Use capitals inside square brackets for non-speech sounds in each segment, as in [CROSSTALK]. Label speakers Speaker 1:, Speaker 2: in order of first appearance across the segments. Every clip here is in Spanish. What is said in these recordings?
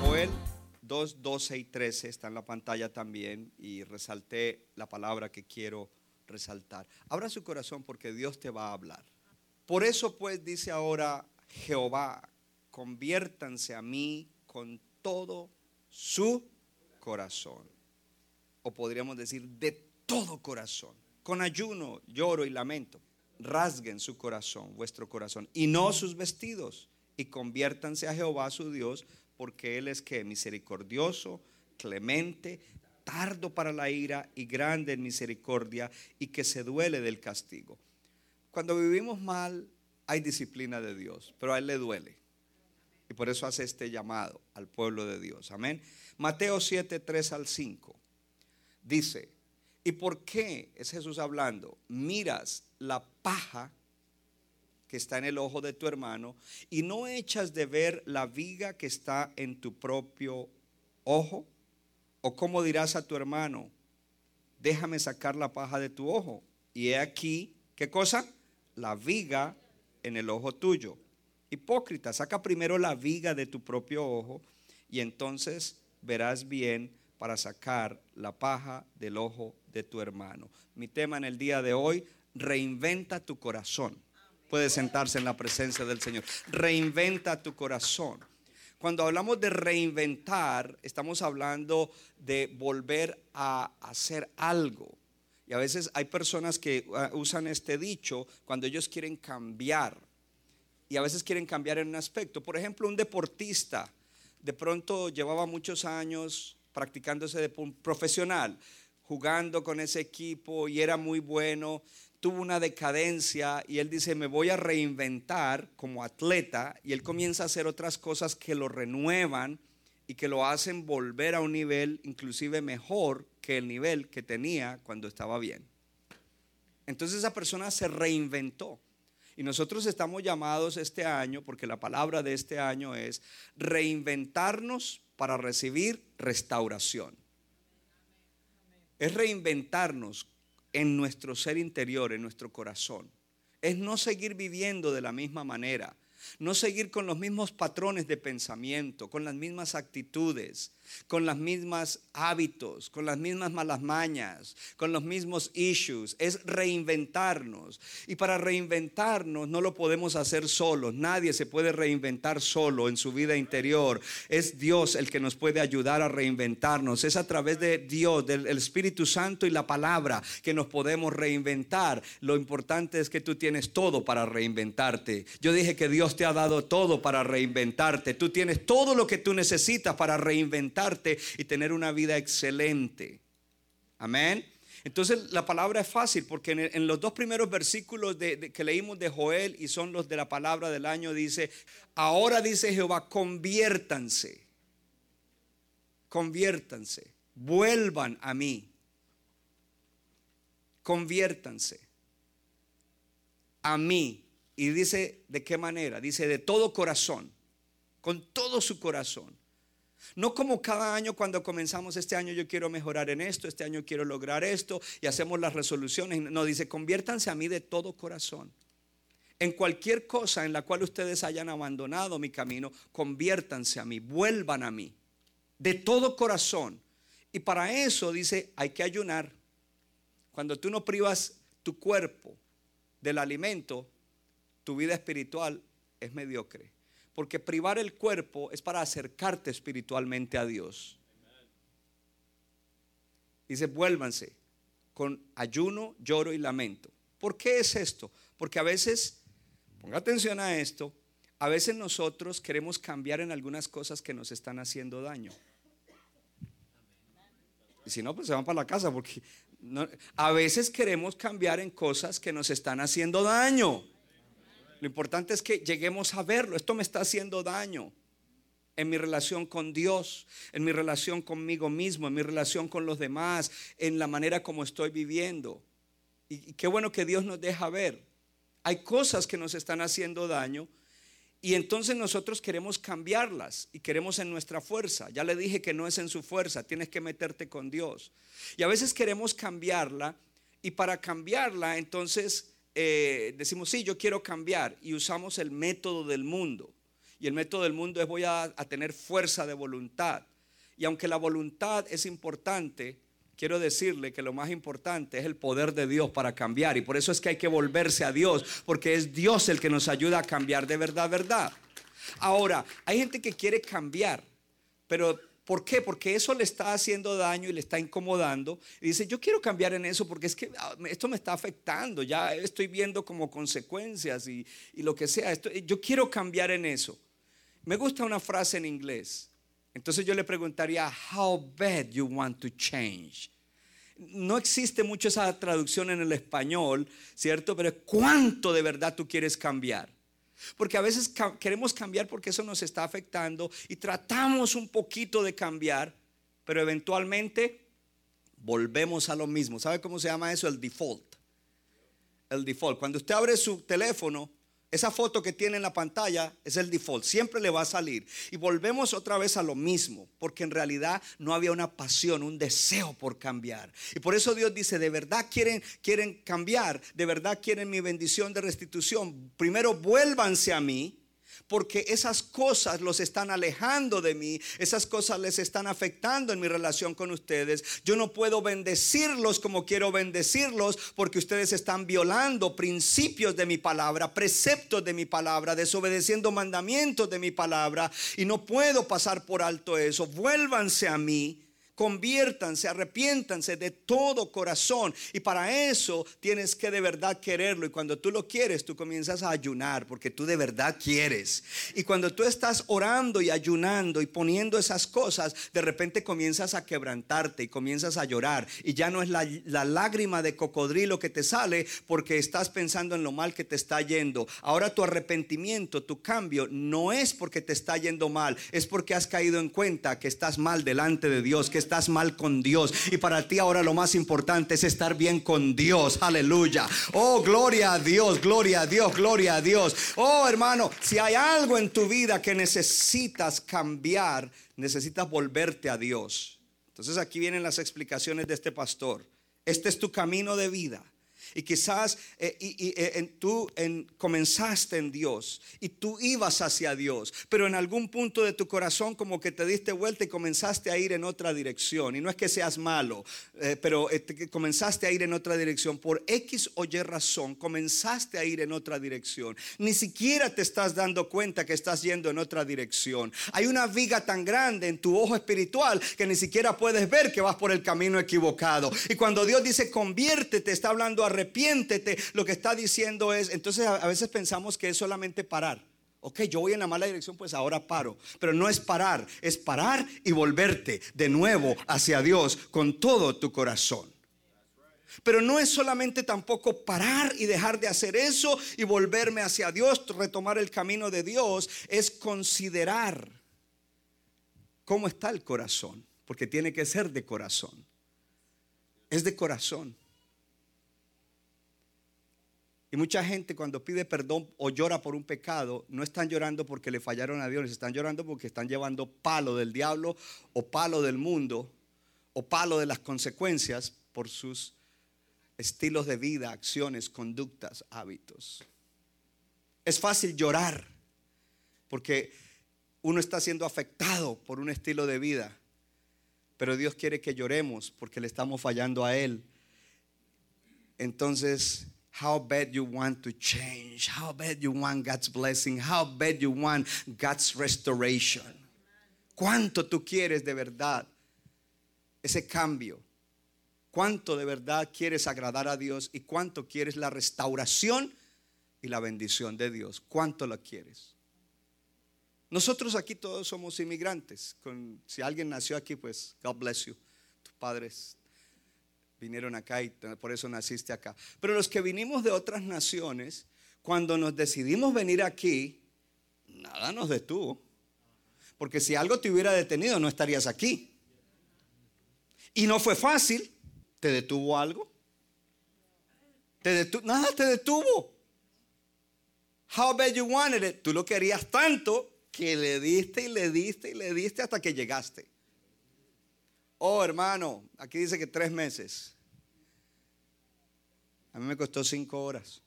Speaker 1: Joel 2, 12 y 13 está en la pantalla también y resalté la palabra que quiero resaltar. Abra su corazón porque Dios te va a hablar. Por eso pues dice ahora Jehová, conviértanse a mí con todo su corazón. O podríamos decir de todo corazón. Con ayuno, lloro y lamento. Rasguen su corazón, vuestro corazón, y no sus vestidos. Y conviértanse a Jehová su Dios, porque Él es que misericordioso, clemente, tardo para la ira y grande en misericordia, y que se duele del castigo. Cuando vivimos mal, hay disciplina de Dios, pero a Él le duele. Y por eso hace este llamado al pueblo de Dios. Amén. Mateo 7, 3 al 5. Dice, ¿y por qué es Jesús hablando? Miras la paja que está en el ojo de tu hermano y no echas de ver la viga que está en tu propio ojo. ¿O cómo dirás a tu hermano, déjame sacar la paja de tu ojo? Y he aquí, ¿qué cosa? La viga en el ojo tuyo. Hipócrita, saca primero la viga de tu propio ojo y entonces verás bien para sacar la paja del ojo de tu hermano. Mi tema en el día de hoy, reinventa tu corazón. Puede sentarse en la presencia del Señor. Reinventa tu corazón. Cuando hablamos de reinventar, estamos hablando de volver a hacer algo. Y a veces hay personas que uh, usan este dicho cuando ellos quieren cambiar. Y a veces quieren cambiar en un aspecto. Por ejemplo, un deportista de pronto llevaba muchos años practicándose de profesional, jugando con ese equipo y era muy bueno, tuvo una decadencia y él dice, me voy a reinventar como atleta y él comienza a hacer otras cosas que lo renuevan y que lo hacen volver a un nivel inclusive mejor que el nivel que tenía cuando estaba bien. Entonces esa persona se reinventó. Y nosotros estamos llamados este año, porque la palabra de este año es reinventarnos para recibir restauración. Es reinventarnos en nuestro ser interior, en nuestro corazón. Es no seguir viviendo de la misma manera. No seguir con los mismos patrones de pensamiento, con las mismas actitudes, con las mismas hábitos, con las mismas malas mañas, con los mismos issues. Es reinventarnos. Y para reinventarnos no lo podemos hacer solos. Nadie se puede reinventar solo en su vida interior. Es Dios el que nos puede ayudar a reinventarnos. Es a través de Dios, del Espíritu Santo y la palabra que nos podemos reinventar. Lo importante es que tú tienes todo para reinventarte. Yo dije que Dios te ha dado todo para reinventarte. Tú tienes todo lo que tú necesitas para reinventarte y tener una vida excelente. Amén. Entonces la palabra es fácil porque en, los dos primeros versículos que leímos de Joel y son los de la palabra del año dice, ahora dice Jehová, conviértanse, conviértanse, vuelvan a mí, conviértanse a mí y dice, ¿de qué manera? Dice, de todo corazón, con todo su corazón. No como cada año cuando comenzamos este año yo quiero mejorar en esto, este año quiero lograr esto y hacemos las resoluciones. No, dice, conviértanse a mí de todo corazón. En cualquier cosa en la cual ustedes hayan abandonado mi camino, conviértanse a mí, vuelvan a mí, de todo corazón. Y para eso dice, hay que ayunar. Cuando tú no privas tu cuerpo del alimento, tu vida espiritual es mediocre. Porque privar el cuerpo es para acercarte espiritualmente a Dios. Dice, vuélvanse con ayuno, lloro y lamento. ¿Por qué es esto? Porque a veces, ponga atención a esto, a veces nosotros queremos cambiar en algunas cosas que nos están haciendo daño. Y si no, pues se van para la casa porque a veces queremos cambiar en cosas que nos están haciendo daño. Lo importante es que lleguemos a verlo. Esto me está haciendo daño en mi relación con Dios, en mi relación conmigo mismo, en mi relación con los demás, en la manera como estoy viviendo. Y, qué bueno que Dios nos deja ver. Hay cosas que nos están haciendo daño y entonces nosotros queremos cambiarlas y queremos en nuestra fuerza. Ya le dije que no es en su fuerza, tienes que meterte con Dios. Y a veces queremos cambiarla y para cambiarla entonces eh, decimos, sí, yo quiero cambiar y usamos el método del mundo. Y el método del mundo es voy a tener fuerza de voluntad. Y aunque la voluntad es importante, quiero decirle que lo más importante es el poder de Dios para cambiar. Y por eso es que hay que volverse a Dios, porque es Dios el que nos ayuda a cambiar de verdad, verdad. Ahora, hay gente que quiere cambiar, pero ¿por qué? Porque eso le está haciendo daño y le está incomodando. Y dice, yo quiero cambiar en eso porque es que ah, esto me está afectando, ya estoy viendo como consecuencias y, lo que sea. yo quiero cambiar en eso. Me gusta una frase en inglés. Entonces yo le preguntaría, how bad you want to change. No existe mucho esa traducción en el español, ¿cierto? Pero ¿cuánto de verdad tú quieres cambiar? Porque a veces queremos cambiar porque eso nos está afectando y tratamos un poquito de cambiar, pero eventualmente volvemos a lo mismo. ¿Sabe cómo se llama eso? El default. El default. Cuando usted abre su teléfono, esa foto que tiene en la pantalla es el default, siempre le va a salir. Y volvemos otra vez a lo mismo, porque en realidad no había una pasión, un deseo por cambiar. Y por eso Dios dice, de verdad quieren, quieren cambiar, de verdad quieren mi bendición de restitución. Primero vuélvanse a mí porque esas cosas los están alejando de mí, esas cosas les están afectando en mi relación con ustedes. Yo no puedo bendecirlos como quiero bendecirlos porque ustedes están violando principios de mi palabra, preceptos de mi palabra, desobedeciendo mandamientos de mi palabra y no puedo pasar por alto eso. Vuélvanse a mí Conviértanse, arrepiéntanse de todo corazón. Y para eso tienes que de verdad quererlo. Y cuando tú lo quieres, tú comienzas a ayunar porque tú de verdad quieres. Y cuando tú estás orando y ayunando y poniendo esas cosas, de repente comienzas a quebrantarte y comienzas a llorar. Y ya no es la, la lágrima de cocodrilo que te sale porque estás pensando en lo mal que te está yendo. Ahora tu arrepentimiento, tu cambio, no es porque te está yendo mal, es porque has caído en cuenta que estás mal delante de Dios, que estás mal con Dios. Y para ti ahora lo más importante es estar bien con Dios. Aleluya. Oh, gloria a Dios, gloria a Dios, gloria a Dios. Oh, hermano, si hay algo en tu vida que necesitas cambiar, necesitas volverte a Dios. Entonces aquí vienen las explicaciones de este pastor. Este es tu camino de vida. Y quizás eh, eh, tú en, comenzaste en Dios y tú ibas hacia Dios, pero en algún punto de tu corazón como que te diste vuelta y comenzaste a ir en otra dirección. Y no es que seas malo, eh, pero comenzaste a ir en otra dirección. Por X o Y razón, comenzaste a ir en otra dirección. Ni siquiera te estás dando cuenta que estás yendo en otra dirección. Hay una viga tan grande en tu ojo espiritual que ni siquiera puedes ver que vas por el camino equivocado. Y cuando Dios dice conviértete, está hablando a arrepiéntete, lo que está diciendo es, entonces a veces pensamos que es solamente parar. Ok, yo voy en la mala dirección, pues ahora paro. Pero no es parar, es parar y volverte de nuevo hacia Dios con todo tu corazón. Pero no es solamente tampoco parar y dejar de hacer eso y volverme hacia Dios, retomar el camino de Dios, es considerar cómo está el corazón, porque tiene que ser de corazón. Es de corazón. Y mucha gente cuando pide perdón o llora por un pecado, no están llorando porque le fallaron a Dios, están llorando porque están llevando palo del diablo o palo del mundo o palo de las consecuencias por sus estilos de vida, acciones, conductas, hábitos. Es fácil llorar porque uno está siendo afectado por un estilo de vida, pero Dios quiere que lloremos porque le estamos fallando a Él. Entonces, how bad you want to change, how bad you want God's blessing, how bad you want God's restoration. ¿Cuánto tú quieres de verdad ese cambio? ¿Cuánto de verdad quieres agradar a Dios y cuánto quieres la restauración y la bendición de Dios? ¿Cuánto la quieres? Nosotros aquí todos somos inmigrantes. si alguien nació aquí, pues God bless you. padres vinieron acá y por eso naciste acá. Pero los que vinimos de otras naciones, cuando nos decidimos venir aquí, nada nos detuvo. Porque si algo te hubiera detenido, no estarías aquí. Y no fue fácil. ¿Te detuvo algo? ¿Te Nada te detuvo. How bad you wanted it. Tú lo querías tanto que le diste y le diste y le diste hasta que llegaste. Oh, hermano, aquí dice que tres meses. A mí me costó cinco horas.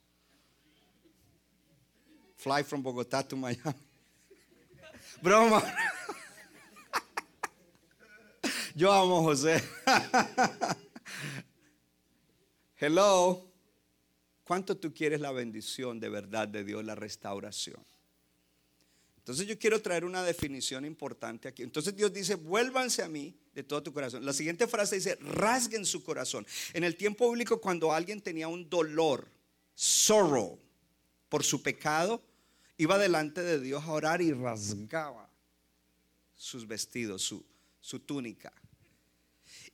Speaker 1: Fly from Bogotá to Miami. [LAUGHS] Broma. [LAUGHS] Yo amo José. [LAUGHS] Hello. ¿Cuánto tú quieres la bendición de verdad de Dios, la restauración? Entonces yo quiero traer una definición importante aquí. Entonces Dios dice, vuélvanse a mí de todo tu corazón. La siguiente frase dice, rasguen su corazón. En el tiempo bíblico cuando alguien tenía un dolor, sorrow, por su pecado, iba delante de Dios a orar y rasgaba sus vestidos, su, su túnica.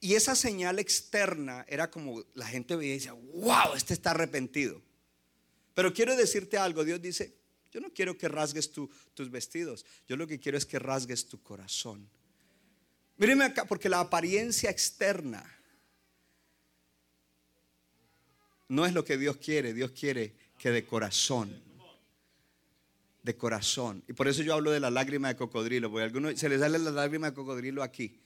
Speaker 1: Y esa señal externa era como la gente veía y decía, wow, este está arrepentido. Pero quiero decirte algo, Dios dice, yo no quiero que rasgues tus vestidos, yo lo que quiero es que rasgues tu corazón. Míreme acá, porque la apariencia externa no es lo que Dios quiere, Dios quiere que de corazón, de corazón. Y por eso yo hablo de la lágrima de cocodrilo, porque a algunos se les sale la lágrima de cocodrilo aquí.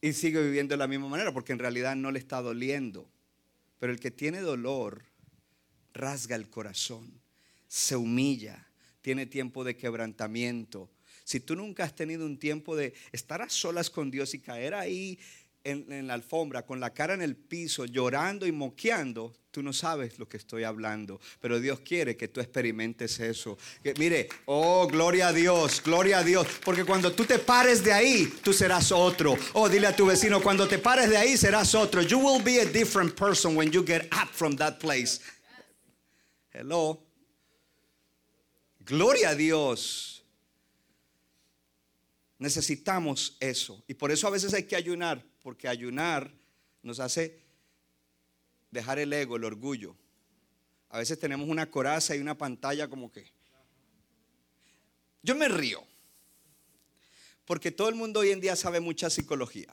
Speaker 1: Y sigue viviendo de la misma manera, porque en realidad no le está doliendo. Pero el que tiene dolor rasga el corazón, se humilla, tiene tiempo de quebrantamiento. Si tú nunca has tenido un tiempo de estar a solas con Dios y caer ahí en, la alfombra con la cara en el piso, llorando y moqueando, tú no sabes lo que estoy hablando. Pero Dios quiere que tú experimentes eso. Que, mire, oh, gloria a Dios, gloria a Dios. Porque cuando tú te pares de ahí, tú serás otro. Oh, dile a tu vecino, cuando te pares de ahí, serás otro. You will be a different person when you get up from that place. Hello. Gloria a Dios. Necesitamos eso. Y por eso a veces hay que ayunar, porque ayunar nos hace dejar el ego, el orgullo. A veces tenemos una coraza y una pantalla como que... Yo me río, porque todo el mundo hoy en día sabe mucha psicología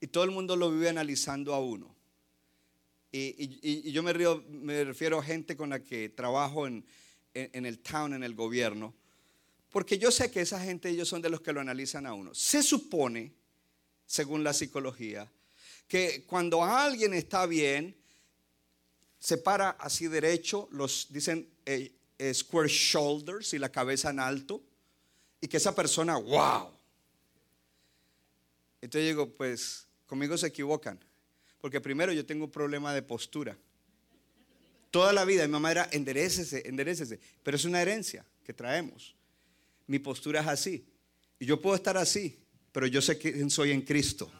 Speaker 1: y todo el mundo lo vive analizando a uno. Y, yo me, río, me refiero a gente con la que trabajo en, el town, en el gobierno, porque yo sé que esa gente, ellos son de los que lo analizan a uno. Se supone, según la psicología, que cuando alguien está bien, se para así derecho, los dicen eh, eh, square shoulders y la cabeza en alto, y que esa persona, wow. Entonces digo, pues conmigo se equivocan. Porque primero yo tengo un problema de postura. Toda la vida mi mamá era enderecese, enderecese. Pero es una herencia que traemos. Mi postura es así. Y yo puedo estar así, pero yo sé quién soy en Cristo.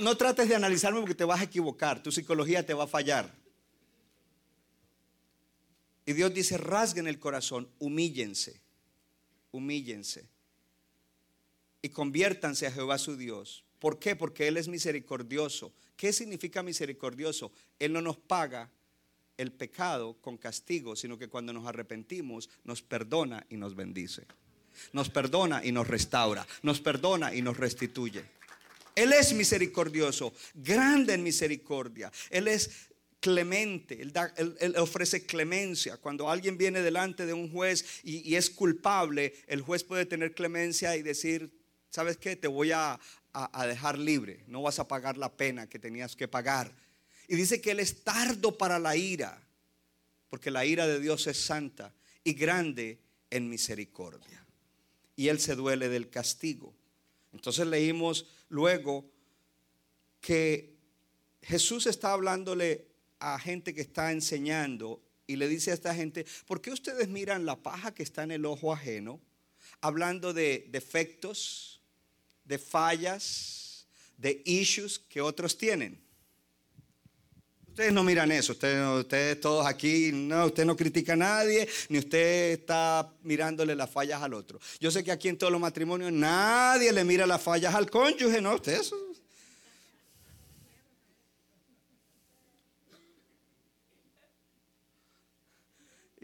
Speaker 1: no trates de analizarme porque te vas a equivocar. Tu psicología te va a fallar. Y Dios dice, rasguen el corazón, humíllense humíllense y conviértanse a Jehová su Dios. ¿Por qué? Porque Él es misericordioso. ¿Qué significa misericordioso? Él no nos paga el pecado con castigo, sino que cuando nos arrepentimos nos perdona y nos bendice. Nos perdona y nos restaura. Nos perdona y nos restituye. Él es misericordioso, grande en misericordia. Él es clemente, él, ofrece clemencia. Cuando alguien viene delante de un juez y, es culpable, el juez puede tener clemencia y decir, ¿sabes qué? Te voy a, a dejar libre, no vas a pagar la pena que tenías que pagar. Y dice que Él es tardo para la ira, porque la ira de Dios es santa y grande en misericordia. Y Él se duele del castigo. Entonces leímos luego que Jesús está hablándole a gente que está enseñando y le dice a esta gente, ¿por qué ustedes miran la paja que está en el ojo ajeno? Hablando de defectos, de fallas, de issues que otros tienen. Ustedes no miran eso, ustedes, ustedes todos aquí, no, usted no critica a nadie, ni usted está mirándole las fallas al otro. Yo sé que aquí en todos los matrimonios nadie le mira las fallas al cónyuge, ¿no? Ustedes. Y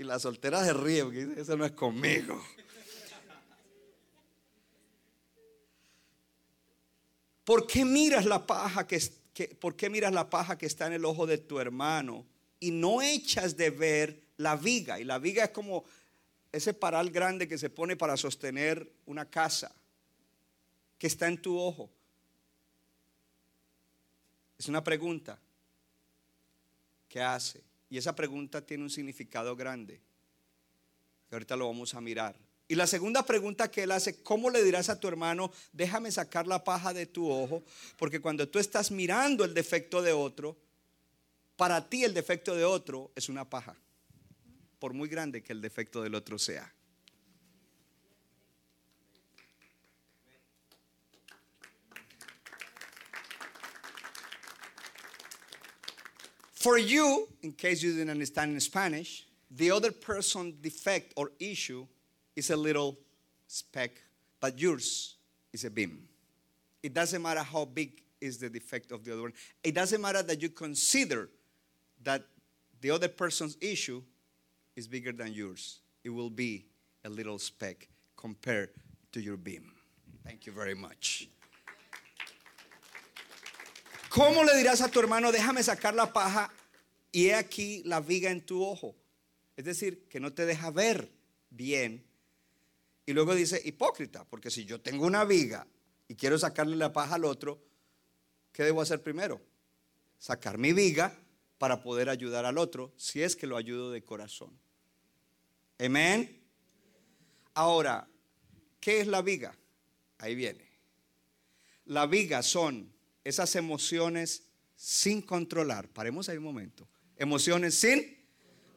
Speaker 1: la soltera se ríe porque eso no es conmigo. ¿Por qué miras la paja que, por qué miras la paja que está en el ojo de tu hermano y no echas de ver la viga? Y la viga es como ese paral grande que se pone para sostener una casa que está en tu ojo. Es una pregunta que hace. Y esa pregunta tiene un significado grande. ahorita lo vamos a mirar. Y la segunda pregunta que él hace, ¿cómo le dirás a tu hermano, déjame sacar la paja de tu ojo? Porque cuando tú estás mirando el defecto de otro, para ti el defecto de otro es una paja, por muy grande que el defecto del otro sea. For you, in case you didn't understand in Spanish, the other person's defect or issue is a little speck, but yours is a beam. It doesn't matter how big is the defect of the other one. It doesn't matter that you consider that the other person's issue is bigger than yours. It will be a little speck compared to your beam. Thank you very much. ¿Cómo le dirás a tu hermano, déjame sacar la paja y he aquí la viga en tu ojo? Es decir, que no te deja ver bien y luego dice, hipócrita, porque si yo tengo una viga y quiero sacarle la paja al otro, ¿qué debo hacer primero? Sacar mi viga para poder ayudar al otro, si es que lo ayudo de corazón. Amén. Ahora, ¿qué es la viga? Ahí viene. La viga son esas emociones sin controlar. Paremos ahí un momento. Emociones sin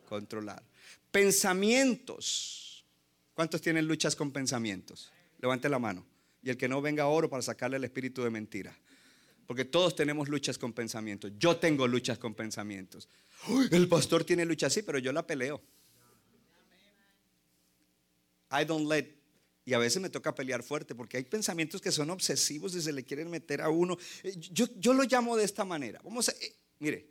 Speaker 1: controlar. Pensamientos ¿Cuántos tienen luchas con pensamientos? Levante la mano. Y el que no venga oro para sacarle el espíritu de mentira. Porque todos tenemos luchas con pensamientos. Yo tengo luchas con pensamientos. el pastor tiene lucha así, pero yo la peleo. I don't let. Y a veces me toca pelear fuerte porque hay pensamientos que son obsesivos y se le quieren meter a uno. Eh, yo, yo lo llamo de esta manera. Vamos a, eh, mire,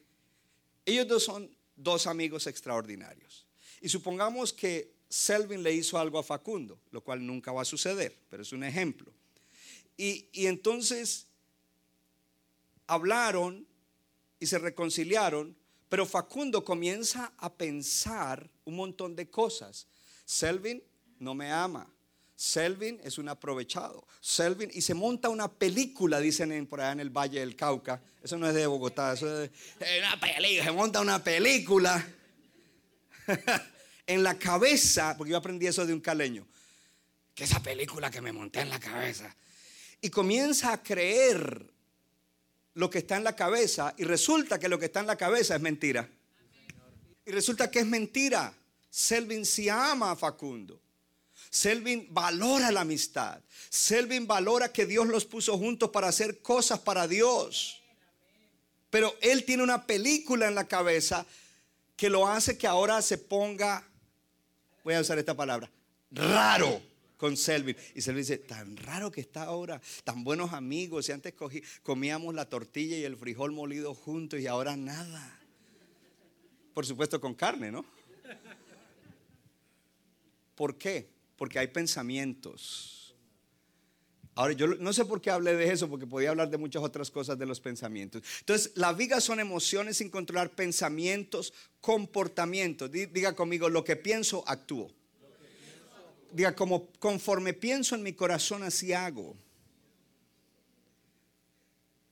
Speaker 1: ellos dos son dos amigos extraordinarios. Y supongamos que Selvin le hizo algo a Facundo, lo cual nunca va a suceder, pero es un ejemplo. Y, entonces hablaron y se reconciliaron, pero Facundo comienza a pensar un montón de cosas. Selvin no me ama. Selvin es un aprovechado. Selvin, y se monta una película, dicen por allá en el Valle del Cauca. Eso no es de Bogotá, eso es una película. Se monta una película. [LAUGHS] en la cabeza, porque yo aprendí eso de un caleño, que esa película que me monté en la cabeza, y comienza a creer lo que está en la cabeza y resulta que lo que está en la cabeza es mentira. Y resulta que es mentira. Selvin sí ama a Facundo. Selvin valora la amistad. Selvin valora que Dios los puso juntos para hacer cosas para Dios. Pero él tiene una película en la cabeza que lo hace que ahora se ponga voy a usar esta palabra, raro con Selvin. Y Selvin dice, tan raro que está ahora, tan buenos amigos. Y antes comíamos la tortilla y el frijol molido juntos y ahora nada. Por supuesto con carne, ¿no? ¿Por qué? Porque hay pensamientos. Ahora, yo no sé por qué hablé de eso, porque podía hablar de muchas otras cosas de los pensamientos. Entonces, la viga son emociones sin controlar, pensamientos, comportamientos. Diga conmigo, lo que pienso, actúo. Diga, como conforme pienso en mi corazón, así hago.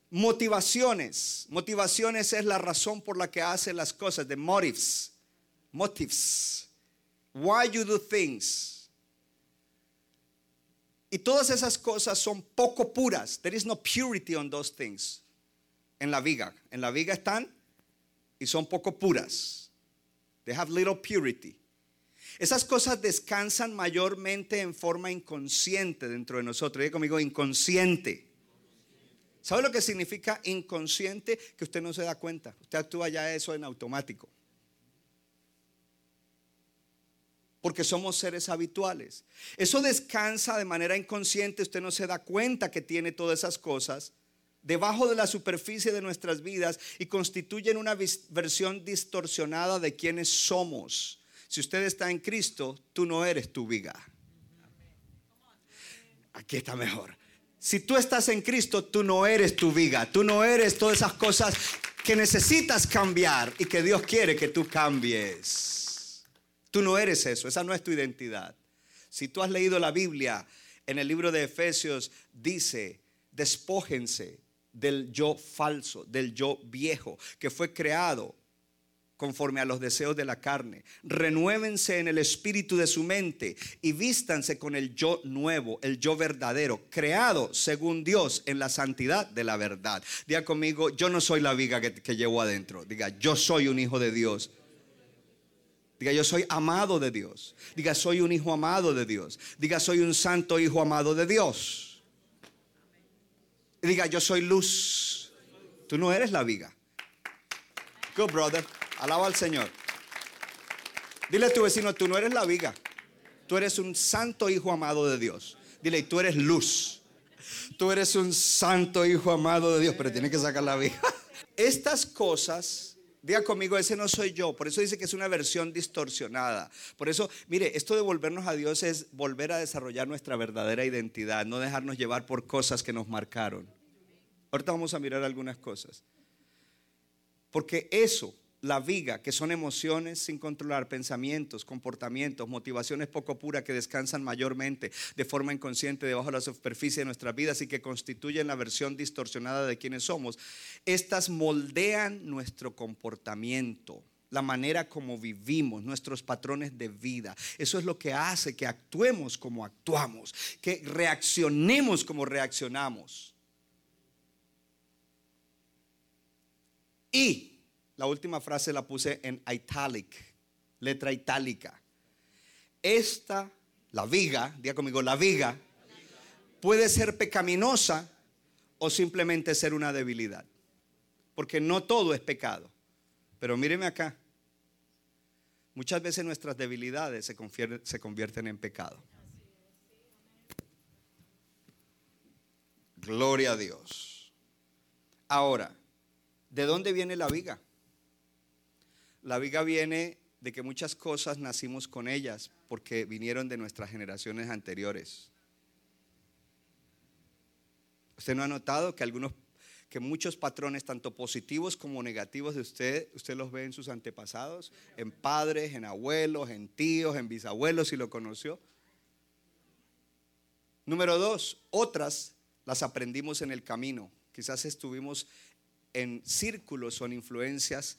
Speaker 1: Motivaciones. Motivaciones es la razón por la que hace las cosas. De motives. Motives. Why you do things. Y todas esas cosas son poco puras. There is no purity on those things. En la viga. En la viga están y son poco puras. They have little purity. Esas cosas descansan mayormente en forma inconsciente dentro de nosotros. Diga inconsciente. ¿Sabe lo que significa inconsciente? Que usted no se da cuenta. Usted actúa ya eso en automático. Porque somos seres habituales. Eso descansa de manera inconsciente. Usted no se da cuenta que tiene todas esas cosas debajo de la superficie de nuestras vidas y constituyen una versión distorsionada de quienes somos. Si usted está en Cristo, tú no eres tu viga. Aquí está mejor. Si tú estás en Cristo, tú no eres tu viga, tú no eres todas esas cosas que necesitas cambiar y que Dios quiere que tú cambies. Tú no eres eso, esa no es tu identidad. Si tú has leído la Biblia, en el libro de Efesios dice, despójense del yo falso, del yo viejo, que fue creado conforme a los deseos de la carne. Renuévense en el espíritu de su mente y vístanse con el yo nuevo, el yo verdadero, creado según Dios en la santidad de la verdad. Diga conmigo, yo no soy la viga que, que llevo adentro. Diga, yo soy un hijo de Dios. Diga, yo soy amado de Dios. Diga, soy un hijo amado de Dios. Diga, soy un santo hijo amado de Dios. Diga, yo soy luz. Tú no eres la viga. Good brother. Alaba al Señor. Dile a tu vecino, tú no eres la viga. Tú eres un santo hijo amado de Dios. Dile, tú eres luz. Tú eres un santo hijo amado de Dios, pero tienes que sacar la viga. [LAUGHS] Estas cosas, diga conmigo, ese no soy yo. Por eso dice que es una versión distorsionada. Por eso, mire, esto de volvernos a Dios es volver a desarrollar nuestra verdadera identidad, no dejarnos llevar por cosas que nos marcaron. Ahorita vamos a mirar algunas cosas. Porque eso la viga, que son emociones sin controlar, pensamientos, comportamientos, motivaciones poco puras que descansan mayormente de forma inconsciente debajo de la superficie de nuestras vidas y que constituyen la versión distorsionada de quienes somos, estas moldean nuestro comportamiento la manera como vivimos, nuestros patrones de vida. Eso es lo que hace que actuemos como actuamos, que reaccionemos como reaccionamos. Y la última frase la puse en italic, letra itálica. Esta, la viga, diga conmigo, la viga, puede ser pecaminosa o simplemente ser una debilidad. Porque no todo es pecado. Pero míreme acá. Muchas veces nuestras debilidades se, se convierten en pecado. Gloria a Dios. Ahora, ¿de dónde viene la viga? La viga viene de que muchas cosas nacimos con ellas porque vinieron de nuestras generaciones anteriores. ¿Usted no ha notado que algunos que muchos patrones, tanto positivos como negativos de usted, usted los ve en sus antepasados, en padres, en abuelos, en tíos, en bisabuelos, si lo conoció. Número dos, otras las aprendimos en el camino. Quizás estuvimos en círculos o en influencias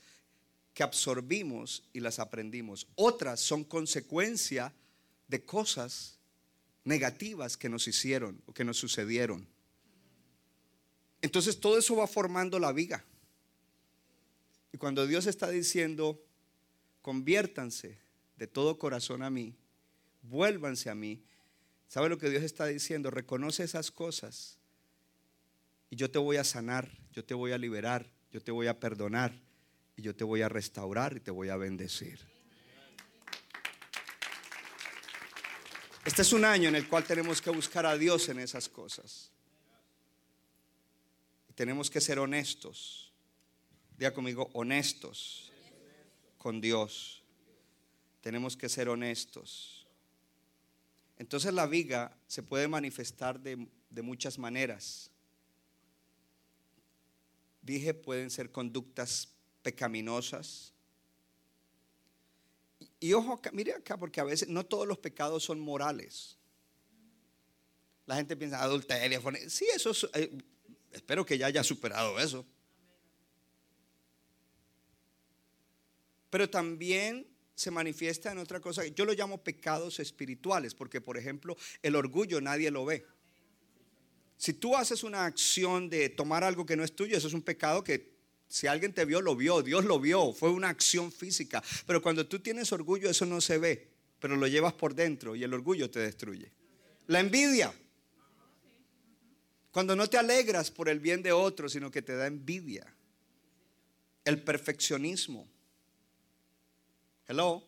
Speaker 1: que absorbimos y las aprendimos. Otras son consecuencia de cosas negativas que nos hicieron o que nos sucedieron. Entonces todo eso va formando la viga. Y cuando Dios está diciendo, conviértanse de todo corazón a mí, vuélvanse a mí, ¿sabe lo que Dios está diciendo? Reconoce esas cosas y yo te voy a sanar, yo te voy a liberar, yo te voy a perdonar y yo te voy a restaurar y te voy a bendecir. Este es un año en el cual tenemos que buscar a Dios en esas cosas. Y tenemos que ser honestos. Diga conmigo, honestos con Dios. Tenemos que ser honestos. Entonces la viga se puede manifestar de, de muchas maneras. Dije, pueden ser conductas pecaminosas. Y, ojo, mire acá, porque a veces no todos los pecados son morales. La gente piensa adulterio, sí, eso eh, espero que ya haya superado eso. Pero también se manifiesta en otra cosa. Yo lo llamo pecados espirituales, porque por ejemplo, el orgullo nadie lo ve. Si tú haces una acción de tomar algo que no es tuyo, eso es un pecado que si alguien te vio, lo vio, Dios lo vio, fue una acción física. Pero cuando tú tienes orgullo, eso no se ve, pero lo llevas por dentro y el orgullo te destruye. La envidia. Cuando no te alegras por el bien de otros, sino que te da envidia. El perfeccionismo. Hello.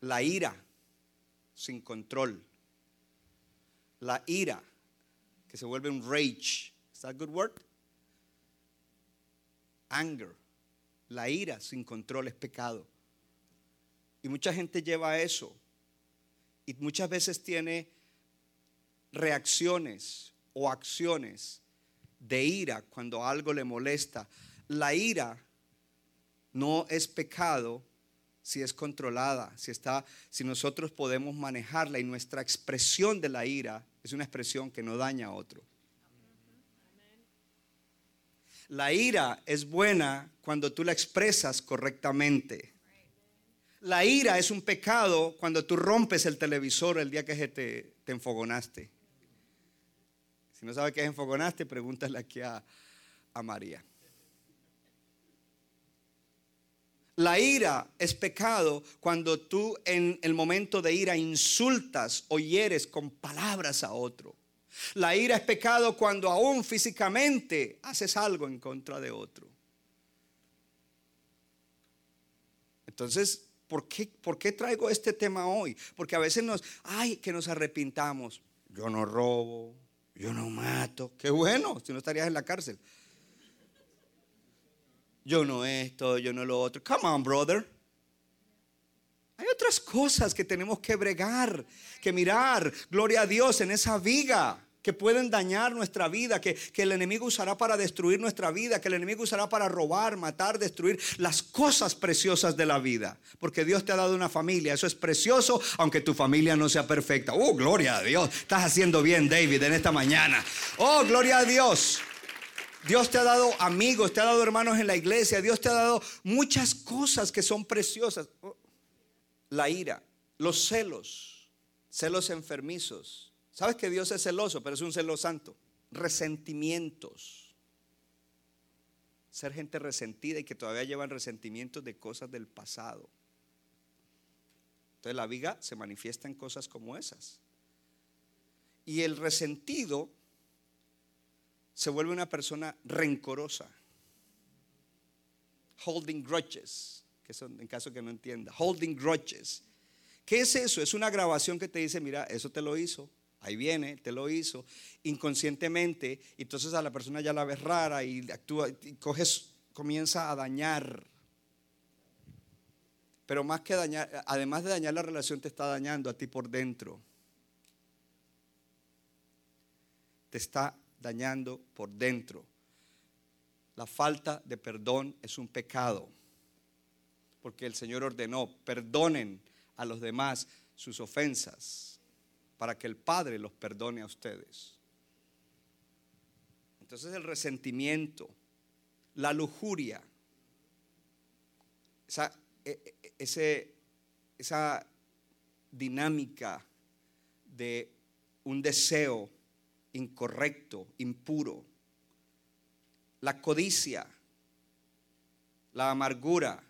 Speaker 1: La ira sin control. La ira que se vuelve un rage. ¿Is that good word? Anger. La ira sin control es pecado. Y mucha gente lleva eso. Y muchas veces tiene reacciones o acciones de ira cuando algo le molesta. La ira no es pecado si es controlada, si está si nosotros podemos manejarla y nuestra expresión de la ira es una expresión que no daña a otro. La ira es buena cuando tú la expresas correctamente. La ira es un pecado cuando tú rompes el televisor el día que te, te enfogonaste. Si no sabes qué es enfogonaste, pregúntale aquí a, a María. La ira es pecado cuando tú en el momento de ira insultas o hieres con palabras a otro. La ira es pecado cuando aún físicamente haces algo en contra de otro. Entonces, ¿por qué, ¿por qué traigo este tema hoy? Porque a veces nos, ay, que nos arrepintamos. Yo no robo, yo no mato. Qué bueno, si no estarías en la cárcel yo no esto, yo no lo otro. Come on, brother. Hay otras cosas que tenemos que bregar, que mirar, gloria a Dios, en esa viga que pueden dañar nuestra vida, que, que, el enemigo usará para destruir nuestra vida, que el enemigo usará para robar, matar, destruir las cosas preciosas de la vida. Porque Dios te ha dado una familia, eso es precioso, aunque tu familia no sea perfecta. Oh, gloria a Dios. Estás haciendo bien, David, en esta mañana. Oh, gloria a Dios. Dios te ha dado amigos, te ha dado hermanos en la iglesia, Dios te ha dado muchas cosas que son preciosas. Oh, la ira, los celos, celos enfermizos. Sabes que Dios es celoso, pero es un celo santo. Resentimientos. Ser gente resentida y que todavía llevan resentimientos de cosas del pasado. Entonces la viga se manifiesta en cosas como esas. Y el resentido se vuelve una persona rencorosa. Holding grudges, que son en caso que no entienda. Holding grudges. ¿Qué es eso? Es una grabación que te dice, mira, eso te lo hizo, ahí viene, te lo hizo, inconscientemente, y entonces a la persona ya la ves rara y actúa, y coges, comienza a dañar. Pero más que dañar, además de dañar la relación, te está dañando a ti por dentro. Te está dañando por dentro. La falta de perdón es un pecado, porque el Señor ordenó, perdonen a los demás sus ofensas, para que el Padre los perdone a ustedes. Entonces el resentimiento, la lujuria, esa, e, e, esa dinámica de un deseo incorrecto, impuro. La codicia, la amargura,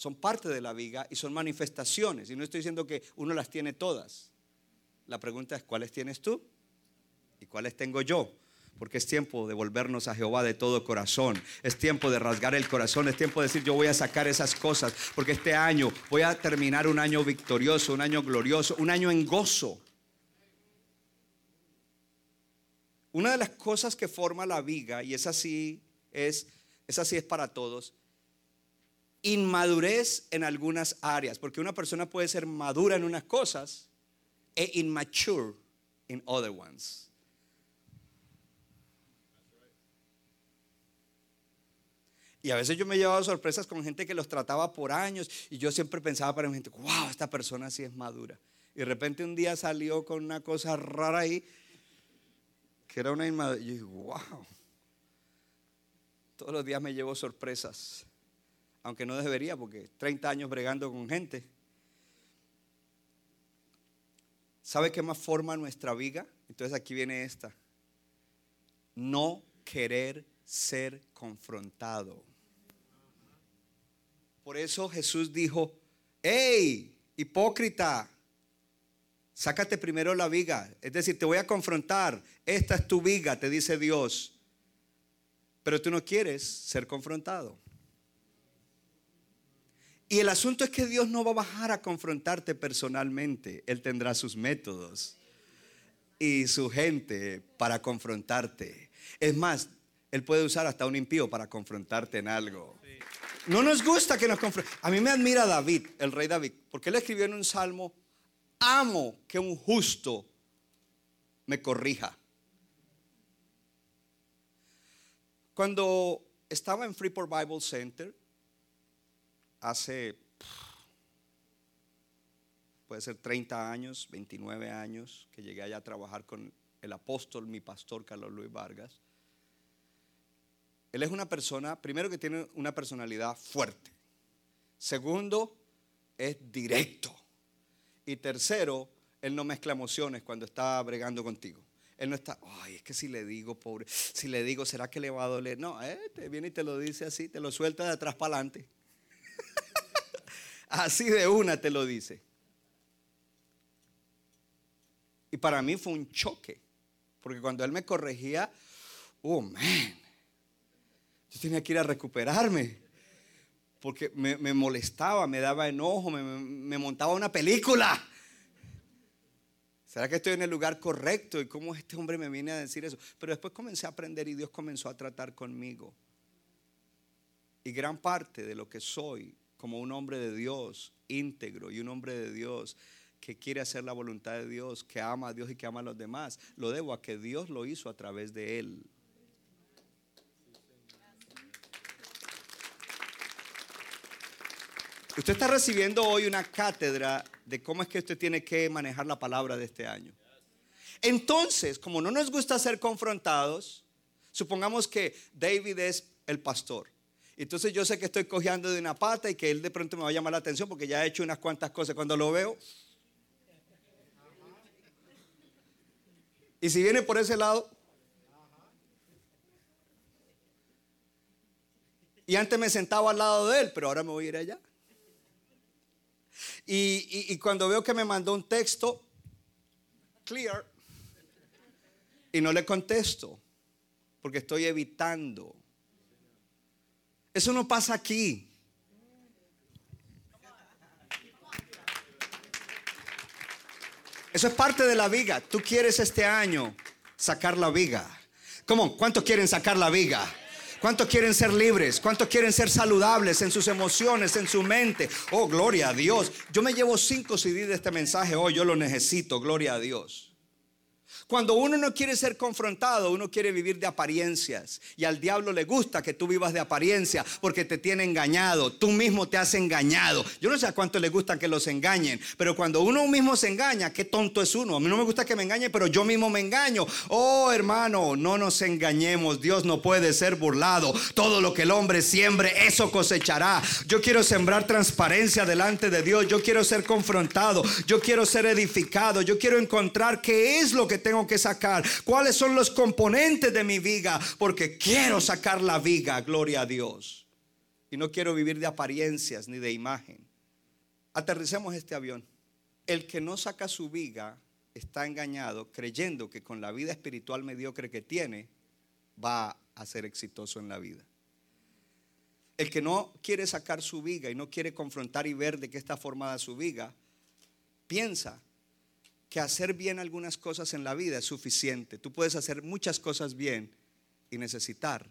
Speaker 1: son parte de la viga y son manifestaciones. Y no estoy diciendo que uno las tiene todas. La pregunta es, ¿cuáles tienes tú? ¿Y cuáles tengo yo? Porque es tiempo de volvernos a Jehová de todo corazón. Es tiempo de rasgar el corazón. Es tiempo de decir, yo voy a sacar esas cosas. Porque este año voy a terminar un año victorioso, un año glorioso, un año en gozo. Una de las cosas que forma la viga, y es así, es, es así es para todos, inmadurez en algunas áreas, porque una persona puede ser madura en unas cosas e immature en other ones. Y a veces yo me he llevado sorpresas con gente que los trataba por años y yo siempre pensaba para mi gente, wow, esta persona sí es madura. Y de repente un día salió con una cosa rara ahí que era una inmadurez. Yo digo, wow. Todos los días me llevo sorpresas, aunque no debería, porque 30 años bregando con gente. ¿Sabe qué más forma nuestra viga? Entonces aquí viene esta. No querer ser confrontado. Por eso Jesús dijo, hey, hipócrita, Sácate primero la viga. Es decir, te voy a confrontar. Esta es tu viga, te dice Dios. Pero tú no quieres ser confrontado. Y el asunto es que Dios no va a bajar a confrontarte personalmente. Él tendrá sus métodos y su gente para confrontarte. Es más, Él puede usar hasta un impío para confrontarte en algo. No nos gusta que nos confronten. A mí me admira David, el rey David, porque él escribió en un salmo, amo que un justo me corrija. Cuando estaba en Freeport Bible Center, hace, puede ser 30 años, 29 años, que llegué allá a trabajar con el apóstol, mi pastor Carlos Luis Vargas. Él es una persona, primero que tiene una personalidad fuerte. Segundo, es directo. Y tercero, él no mezcla emociones cuando está bregando contigo. Él no está, ay, es que si le digo, pobre, si le digo, ¿será que le va a doler? No, eh, te viene y te lo dice así, te lo suelta de atrás para adelante. Así de una te lo dice. Y para mí fue un choque, porque cuando él me corregía, oh, man, yo tenía que ir a recuperarme. Porque me, molestaba, me daba enojo, me, montaba una película. ¿Será que estoy en el lugar correcto? ¿Y cómo este hombre me viene a decir eso? Pero después comencé a aprender y Dios comenzó a tratar conmigo. Y gran parte de lo que soy como un hombre de Dios íntegro y un hombre de Dios que quiere hacer la voluntad de Dios, que ama a Dios y que ama a los demás, lo debo a que Dios lo hizo a través de él. Usted está recibiendo hoy una cátedra de cómo es que usted tiene que manejar la palabra de este año. Entonces, como no nos gusta ser confrontados, supongamos que David es el pastor. Entonces yo sé que estoy cojeando de una pata y que él de pronto me va a llamar la atención porque ya he hecho unas cuantas cosas. Cuando lo veo, y si viene por ese lado, y antes me sentaba al lado de él, pero ahora me voy a ir allá. Y, cuando veo que me mandó un texto, clear, y no le contesto, porque estoy evitando. Eso no pasa aquí. Eso es parte de la viga. Tú quieres este año sacar la viga. ¿Cómo? ¿Cuántos quieren sacar la viga? ¿Cuántos quieren ser libres? ¿Cuántos quieren ser saludables en sus emociones, en su mente? Oh, gloria a Dios. Yo me llevo cinco CD de este mensaje hoy, yo lo necesito, gloria a Dios. Cuando uno no quiere ser confrontado, uno quiere vivir de apariencias. Y al diablo le gusta que tú vivas de apariencia porque te tiene engañado. Tú mismo te has engañado. Yo no sé a cuánto le gusta que los engañen, pero cuando uno mismo se engaña, qué tonto es uno. A mí no me gusta que me engañen, pero yo mismo me engaño. Oh, hermano, no nos engañemos. Dios no puede ser burlado. Todo lo que el hombre siembre, eso cosechará. Yo quiero sembrar transparencia delante de Dios. Yo quiero ser confrontado. Yo quiero ser edificado. Yo quiero encontrar qué es lo que tengo que sacar? ¿Cuáles son los componentes de mi viga? Porque quiero sacar la viga, gloria a Dios. Y no quiero vivir de apariencias ni de imagen. Aterricemos este avión. El que no saca su viga está engañado creyendo que con la vida espiritual mediocre que tiene va a ser exitoso en la vida. El que no quiere sacar su viga y no quiere confrontar y ver de qué está formada su viga, piensa que hacer bien algunas cosas en la vida es suficiente. Tú puedes hacer muchas cosas bien y necesitar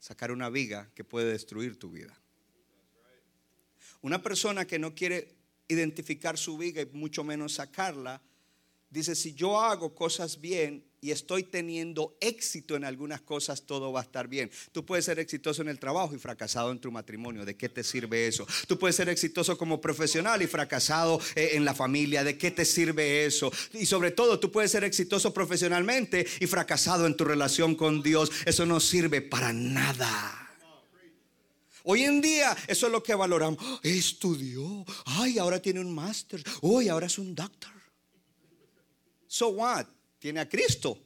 Speaker 1: sacar una viga que puede destruir tu vida. Una persona que no quiere identificar su viga y mucho menos sacarla, dice, si yo hago cosas bien, y estoy teniendo éxito en algunas cosas, todo va a estar bien. Tú puedes ser exitoso en el trabajo y fracasado en tu matrimonio. ¿De qué te sirve eso? Tú puedes ser exitoso como profesional y fracasado eh, en la familia. ¿De qué te sirve eso? Y sobre todo, tú puedes ser exitoso profesionalmente y fracasado en tu relación con Dios. Eso no sirve para nada. Hoy en día eso es lo que valoramos. Estudió. Ay, ahora tiene un máster. Hoy ahora es un doctor. So what? Tiene a Cristo.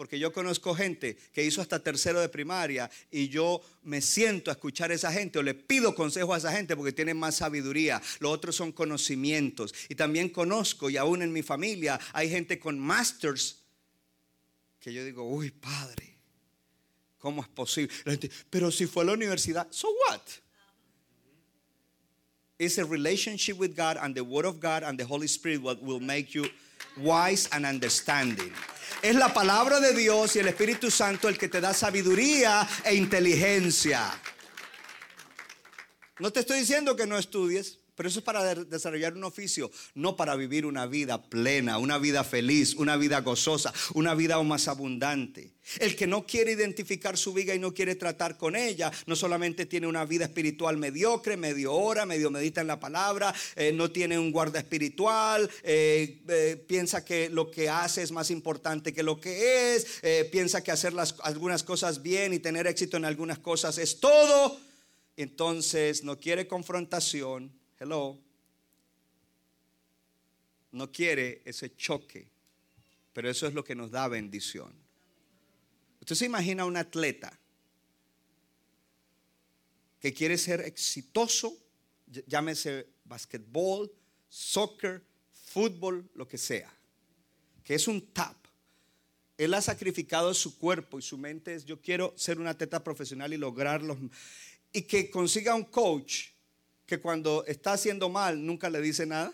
Speaker 1: porque yo conozco gente que hizo hasta tercero de primaria y yo me siento a escuchar a esa gente o le pido consejo a esa gente porque tienen más sabiduría. Los otros son conocimientos. Y también conozco y aún en mi familia hay gente con masters que yo digo, uy, padre, ¿cómo es posible? Pero si fue a la universidad, so what? It's a relationship with God and the Word of God and the Holy Spirit what will make you wise and understanding. Es la palabra de Dios y el Espíritu Santo el que te da sabiduría e inteligencia. No te estoy diciendo que no estudies, pero eso es para desarrollar un oficio, no para vivir una vida plena, una vida feliz, una vida gozosa, una vida aún más abundante. El que no quiere identificar su vida y no quiere tratar con ella, no solamente tiene una vida espiritual mediocre, medio hora, medio medita en la palabra, eh, no tiene un guarda espiritual, eh, eh, piensa que lo que hace es más importante que lo que es, piensa que hacer algunas cosas bien y tener éxito en algunas cosas es todo. Entonces no quiere confrontación, Hello. No quiere ese choque, pero eso es lo que nos da bendición. Usted se imagina un atleta que quiere ser exitoso, llámese basquetbol, soccer, fútbol, lo que sea, que es un tap. Él ha sacrificado su cuerpo y su mente es yo quiero ser un atleta profesional y lograrlo. Y que consiga un coach que cuando está haciendo mal nunca le dice nada?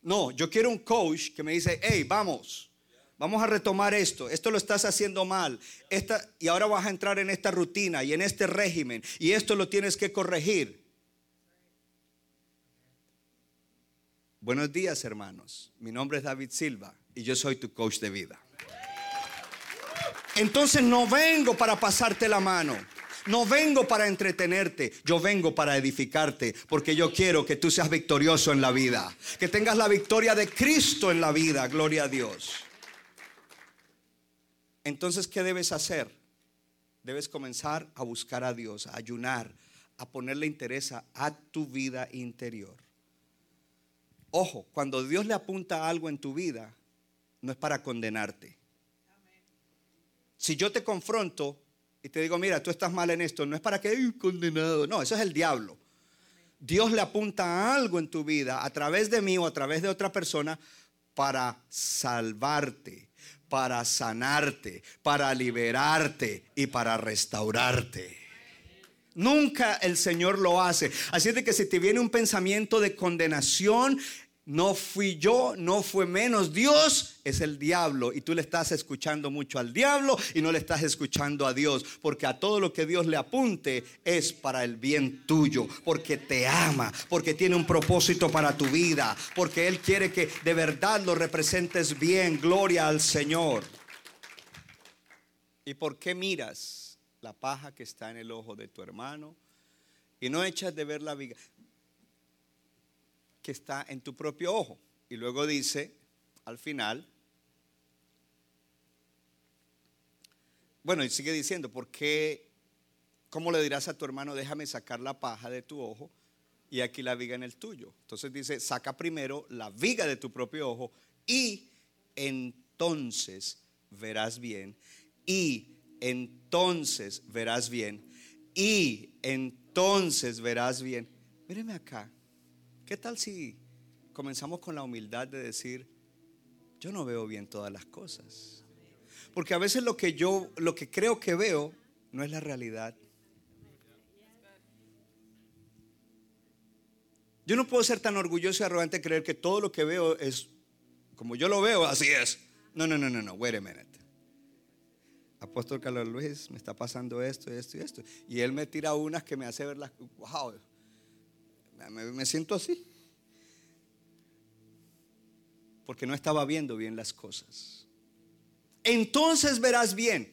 Speaker 1: No, yo quiero un coach que me dice, hey, vamos, vamos a retomar esto, esto lo estás haciendo mal, esta, y ahora vas a entrar en esta rutina y en este régimen, y esto lo tienes que corregir. Buenos días, hermanos. Mi nombre es David Silva y yo soy tu coach de vida. Entonces no vengo para pasarte la mano. No vengo para entretenerte, yo vengo para edificarte, porque yo quiero que tú seas victorioso en la vida, que tengas la victoria de Cristo en la vida, gloria a Dios. Entonces, ¿qué debes hacer? Debes comenzar a buscar a Dios, a ayunar, a ponerle interés a tu vida interior. Ojo, cuando Dios le apunta algo en tu vida, no es para condenarte. Si yo te confronto, y te digo, mira, tú estás mal en esto, no es para que condenado, no, eso es el diablo. Dios le apunta a algo en tu vida a través de mí o a través de otra persona para salvarte, para sanarte, para liberarte y para restaurarte. Nunca el Señor lo hace. Así es de que si te viene un pensamiento de condenación, no fui yo, no fue menos. Dios es el diablo y tú le estás escuchando mucho al diablo y no le estás escuchando a Dios. Porque a todo lo que Dios le apunte es para el bien tuyo. Porque te ama, porque tiene un propósito para tu vida. Porque Él quiere que de verdad lo representes bien. Gloria al Señor. ¿Y por qué miras la paja que está en el ojo de tu hermano? Y no echas de ver la viga que está en tu propio ojo. Y luego dice, al final, bueno, y sigue diciendo, ¿por qué? ¿Cómo le dirás a tu hermano, déjame sacar la paja de tu ojo y aquí la viga en el tuyo? Entonces dice, saca primero la viga de tu propio ojo y entonces verás bien. Y entonces verás bien. Y entonces verás bien. Míreme acá. ¿Qué tal si comenzamos con la humildad de decir, yo no veo bien todas las cosas? Porque a veces lo que yo, lo que creo que veo, no es la realidad. Yo no puedo ser tan orgulloso y arrogante de creer que todo lo que veo es como yo lo veo, así es. No, no, no, no, no, wait a minute. Apóstol Carlos Luis, me está pasando esto, esto y esto. Y él me tira unas que me hace ver las, wow, me, siento así. Porque no estaba viendo bien las cosas. Entonces verás bien.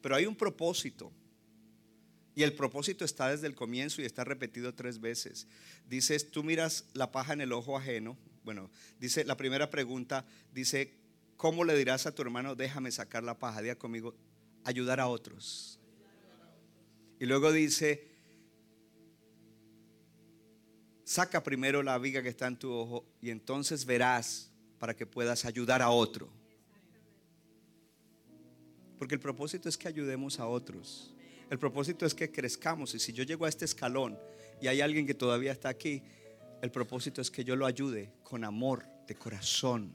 Speaker 1: Pero hay un propósito. Y el propósito está desde el comienzo y está repetido tres veces. Dices, tú miras la paja en el ojo ajeno. Bueno, dice la primera pregunta, dice, ¿cómo le dirás a tu hermano, déjame sacar la paja? Diga conmigo, ayudar a otros. Y luego dice, saca primero la viga que está en tu ojo y entonces verás para que puedas ayudar a otro. Porque el propósito es que ayudemos a otros. El propósito es que crezcamos. Y si yo llego a este escalón y hay alguien que todavía está aquí, el propósito es que yo lo ayude con amor de corazón.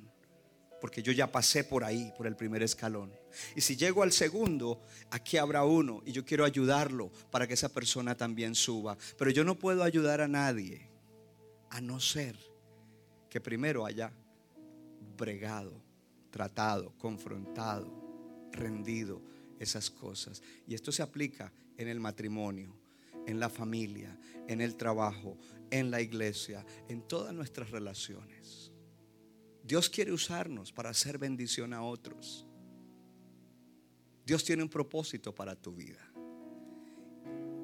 Speaker 1: Porque yo ya pasé por ahí, por el primer escalón. Y si llego al segundo, aquí habrá uno y yo quiero ayudarlo para que esa persona también suba. Pero yo no puedo ayudar a nadie a no ser que primero haya bregado, tratado, confrontado, rendido esas cosas. Y esto se aplica en el matrimonio, en la familia, en el trabajo, en la iglesia, en todas nuestras relaciones. Dios quiere usarnos para hacer bendición a otros. Dios tiene un propósito para tu vida.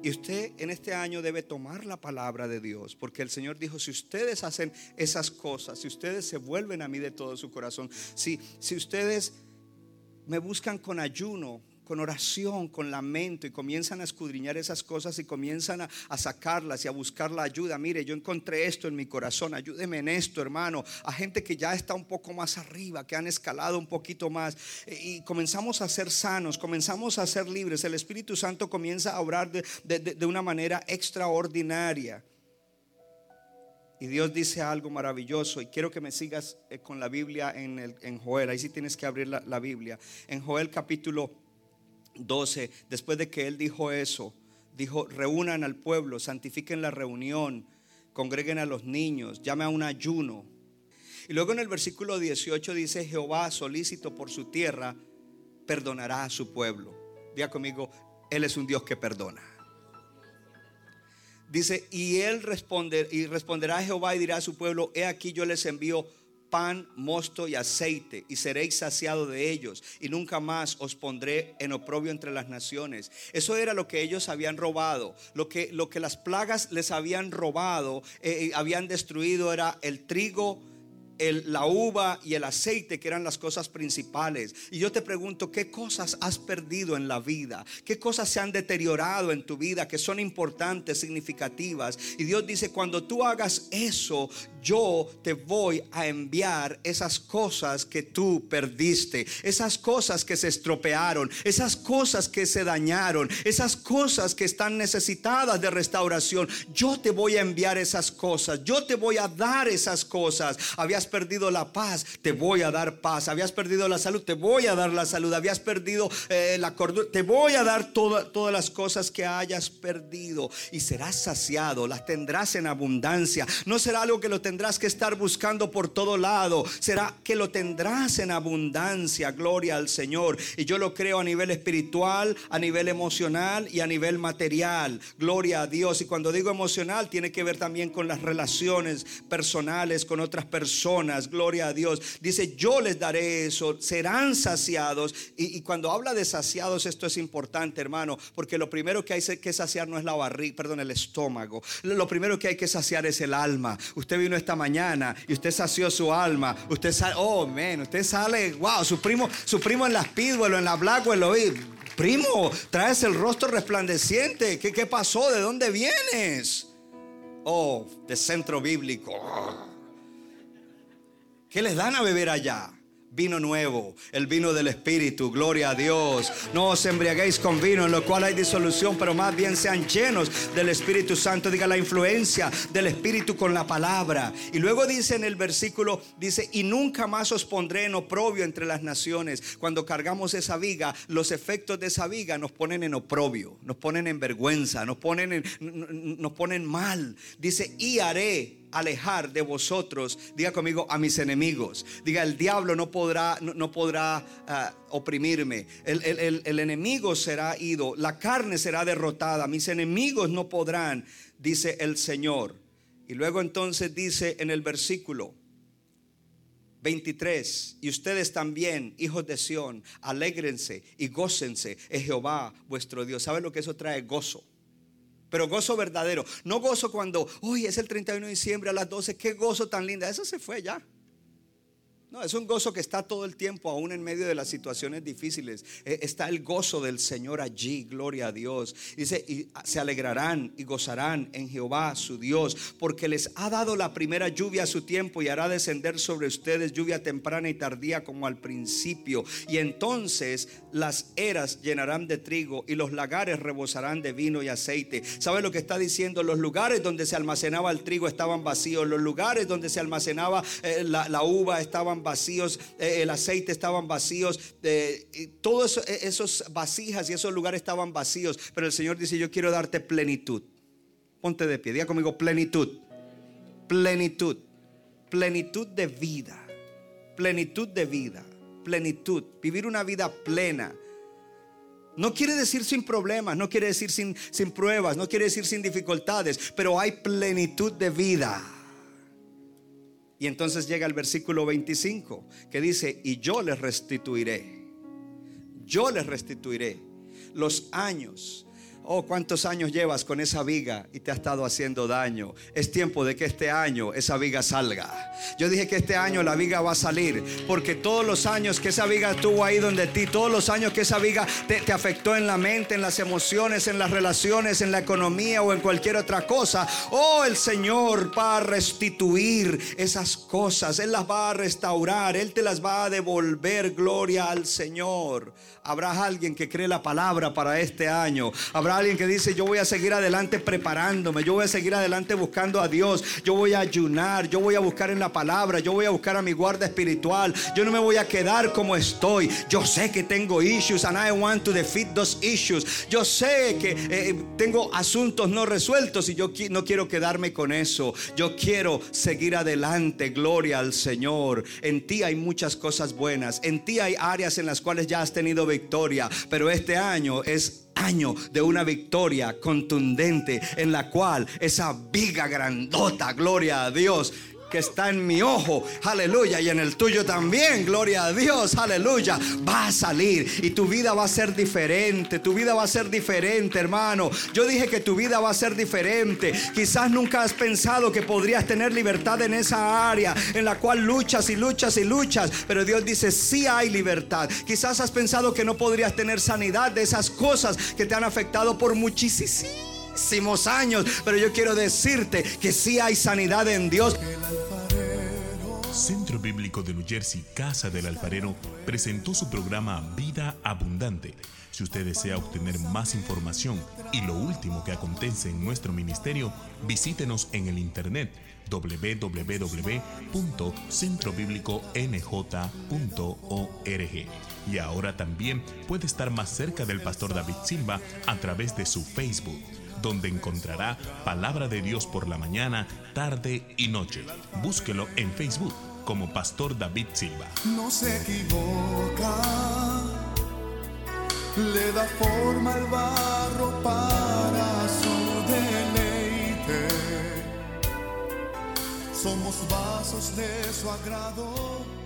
Speaker 1: Y usted en este año debe tomar la palabra de Dios, porque el Señor dijo, si ustedes hacen esas cosas, si ustedes se vuelven a mí de todo su corazón, si, si ustedes me buscan con ayuno, con oración, con lamento y comienzan a escudriñar esas cosas y comienzan a, sacarlas y a buscar la ayuda. Mire, yo encontré esto en mi corazón, ayúdeme en esto, hermano. A gente que ya está un poco más arriba, que han escalado un poquito más eh, y comenzamos a ser sanos, comenzamos a ser libres. El Espíritu Santo comienza a obrar de, una manera extraordinaria. Y Dios dice algo maravilloso. Y quiero que me sigas eh, con la Biblia en, el, en Joel. Ahí sí tienes que abrir la, la Biblia. En Joel capítulo 12, después de que él dijo eso, dijo, reúnan al pueblo, santifiquen la reunión, congreguen a los niños, llame a un ayuno. Y luego en el versículo 18 dice, Jehová solícito por su tierra, perdonará a su pueblo. Diga conmigo, Él es un Dios que perdona. Dice, y Él y responderá a Jehová y dirá a su pueblo, he aquí yo les envío pan, mosto y aceite, y seréis saciados de ellos, y nunca más os pondré en oprobio entre las naciones. Eso era lo que ellos habían robado, lo que, lo que las plagas les habían robado, eh, eh, habían destruido era el trigo, la uva y el aceite, que eran las cosas principales. Y yo te pregunto, ¿qué cosas has perdido en la vida? ¿Qué cosas se han deteriorado en tu vida que son importantes, significativas? Y Dios dice, cuando tú hagas eso, yo te voy a enviar esas cosas que tú perdiste, esas cosas que se estropearon, esas cosas que se dañaron, esas cosas que están necesitadas de restauración. Yo te voy a enviar esas cosas, yo te voy a dar esas cosas. Habías perdido la paz, te voy a dar paz. Habías perdido la salud, te voy a dar la salud. Habías perdido eh, la cordura, te voy a dar todas las cosas que hayas perdido. Y serás saciado, las tendrás en abundancia. No será algo que lo tendrás que estar buscando por todo lado. Será que lo tendrás en abundancia. Gloria al Señor. Y yo lo creo a nivel espiritual, a nivel emocional y a nivel material. Gloria a Dios. Y cuando digo emocional, tiene que ver también con las relaciones personales con otras personas gloria a Dios. Dice, yo les daré eso, serán saciados. Y, cuando habla de saciados, esto es importante, hermano, porque lo primero que hay que saciar no es la barriga, perdón, el estómago. Lo primero que hay que saciar es el alma. Usted vino esta mañana y usted sació su alma. Usted sale, oh, man, usted sale, wow, su primo, su primo en las Speedwell o en la Blackwell lo vi. Primo, traes el rostro resplandeciente. ¿Qué, ¿Qué pasó? ¿De dónde vienes? Oh, de centro bíblico. ¿Qué les dan a beber allá? vino nuevo, el vino del Espíritu, gloria a Dios. No os embriaguéis con vino en lo cual hay disolución, pero más bien sean llenos del Espíritu Santo. Diga la influencia del Espíritu con la palabra. Y luego dice en el versículo, dice, y nunca más os pondré en oprobio entre las naciones. Cuando cargamos esa viga, los efectos de esa viga nos ponen en oprobio, nos ponen en vergüenza, nos ponen, en, nos ponen mal. Dice, y haré alejar de vosotros, diga conmigo, a mis enemigos. Diga, el diablo no podrá, no, podrá ah, oprimirme. El, el enemigo será ido, la carne será derrotada, mis enemigos no podrán, dice el Señor. Y luego entonces dice en el versículo 23, y ustedes también, hijos de Sión, alégrense y gócense en Jehová vuestro Dios. ¿Saben lo que eso trae? Gozo pero gozo verdadero. No gozo cuando, hoy es el 31 de diciembre a las 12, qué gozo tan linda. Eso se fue ya. No, es un gozo que está todo el tiempo, aún en medio de las situaciones difíciles. Eh, Está el gozo del Señor allí, gloria a Dios. Dice, y se alegrarán y gozarán en Jehová su Dios, porque les ha dado la primera lluvia a su tiempo y hará descender sobre ustedes lluvia temprana y tardía como al principio. Y entonces las eras llenarán de trigo y los lagares rebosarán de vino y aceite. ¿Sabe lo que está diciendo? Los lugares donde se almacenaba el trigo estaban vacíos, los lugares donde se almacenaba eh, la, la uva estaban vacíos, eh, el aceite estaban vacíos, todos eh, esos vasijas y esos lugares estaban vacíos. Pero el Señor dice, yo quiero darte plenitud. Ponte de pie, diga conmigo plenitud. Plenitud. Plenitud de vida. Plenitud de vida. Plenitud. Vivir una vida plena. No quiere decir sin problemas, no quiere decir sin, sin pruebas, no quiere decir sin dificultades, pero hay plenitud de vida. Y entonces llega el versículo 25 que dice, y yo les restituiré, yo les restituiré los años. Oh, ¿cuántos años llevas con esa viga y te ha estado haciendo daño? Es tiempo de que este año esa viga salga. Yo dije que este año la viga va a salir, porque todos los años que esa viga estuvo ahí donde ti, todos los años que esa viga te, afectó en la mente, en las emociones, en las relaciones, en la economía o en cualquier otra cosa, oh, el Señor va a restituir esas cosas, Él las va a restaurar, Él te las va a devolver, gloria al Señor. Habrá alguien que cree la palabra para este año. Alguien que dice, yo voy a seguir adelante preparándome, yo voy a seguir adelante buscando a Dios, yo voy a ayunar, yo voy a buscar en la palabra, yo voy a buscar a mi guarda espiritual, yo no me voy a quedar como estoy. Yo sé que tengo issues and I want to defeat those issues. Yo sé que eh, tengo asuntos no resueltos y yo no quiero quedarme con eso. Yo quiero seguir adelante, gloria al Señor. En ti hay muchas cosas buenas, en ti hay áreas en las cuales ya has tenido victoria, pero este año es año de una victoria contundente en la cual esa viga grandota, gloria a Dios, que está en mi ojo, aleluya, y en el tuyo también, gloria a Dios, aleluya, va a salir y tu vida va a ser diferente, tu vida va a ser diferente, hermano. Yo dije que tu vida va a ser diferente. Quizás nunca has pensado que podrías tener libertad en esa área en la cual luchas y luchas y luchas, pero Dios dice, sí hay libertad. Quizás has pensado que no podrías tener sanidad de esas cosas que te han afectado por muchísimos años, pero yo quiero decirte que sí hay sanidad en Dios.
Speaker 2: Centro Bíblico de New Jersey, Casa del Alfarero, presentó su programa Vida Abundante. Si usted desea obtener más información y lo último que acontece en nuestro ministerio, visítenos en el internet www.centrobibliconj.org. Y ahora también puede estar más cerca del pastor David Silva a través de su Facebook donde encontrará palabra de Dios por la mañana, tarde y noche. Búsquelo en Facebook como Pastor David Silva.
Speaker 3: no se equivoca, le da forma al barro para su deleite. Somos vasos de su agrado.